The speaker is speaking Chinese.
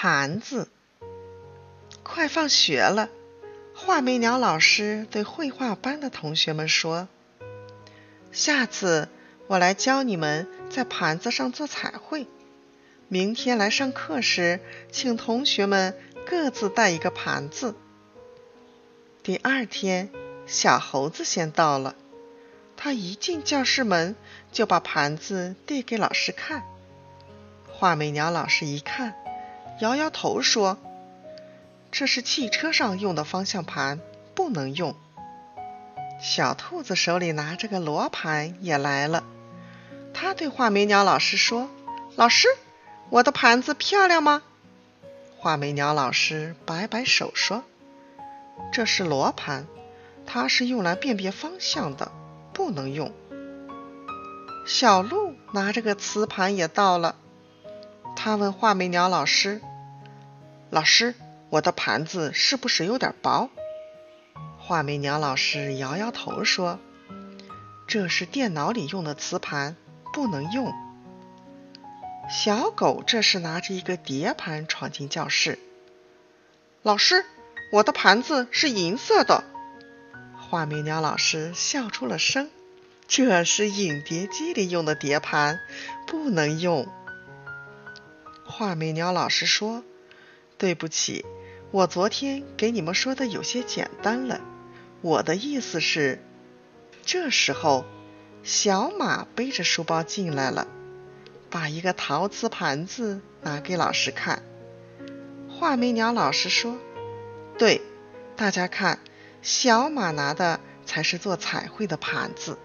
盘子。快放学了，画眉鸟老师对绘画班的同学们说：“下次我来教你们在盘子上做彩绘。明天来上课时，请同学们各自带一个盘子。”第二天，小猴子先到了。他一进教室门，就把盘子递给老师看。画眉鸟老师一看，摇摇头说：“这是汽车上用的方向盘，不能用。”小兔子手里拿着个罗盘也来了。他对画眉鸟老师说：“老师，我的盘子漂亮吗？”画眉鸟老师摆摆手说：“这是罗盘，它是用来辨别方向的。”不能用。小鹿拿着个磁盘也到了，他问画眉鸟老师：“老师，我的盘子是不是有点薄？”画眉鸟老师摇摇头说：“这是电脑里用的磁盘，不能用。”小狗这时拿着一个碟盘闯进教室：“老师，我的盘子是银色的。”画眉鸟老师笑出了声：“这是影碟机里用的碟盘，不能用。”画眉鸟老师说：“对不起，我昨天给你们说的有些简单了。我的意思是……”这时候，小马背着书包进来了，把一个陶瓷盘子拿给老师看。画眉鸟老师说：“对，大家看。”小马拿的才是做彩绘的盘子。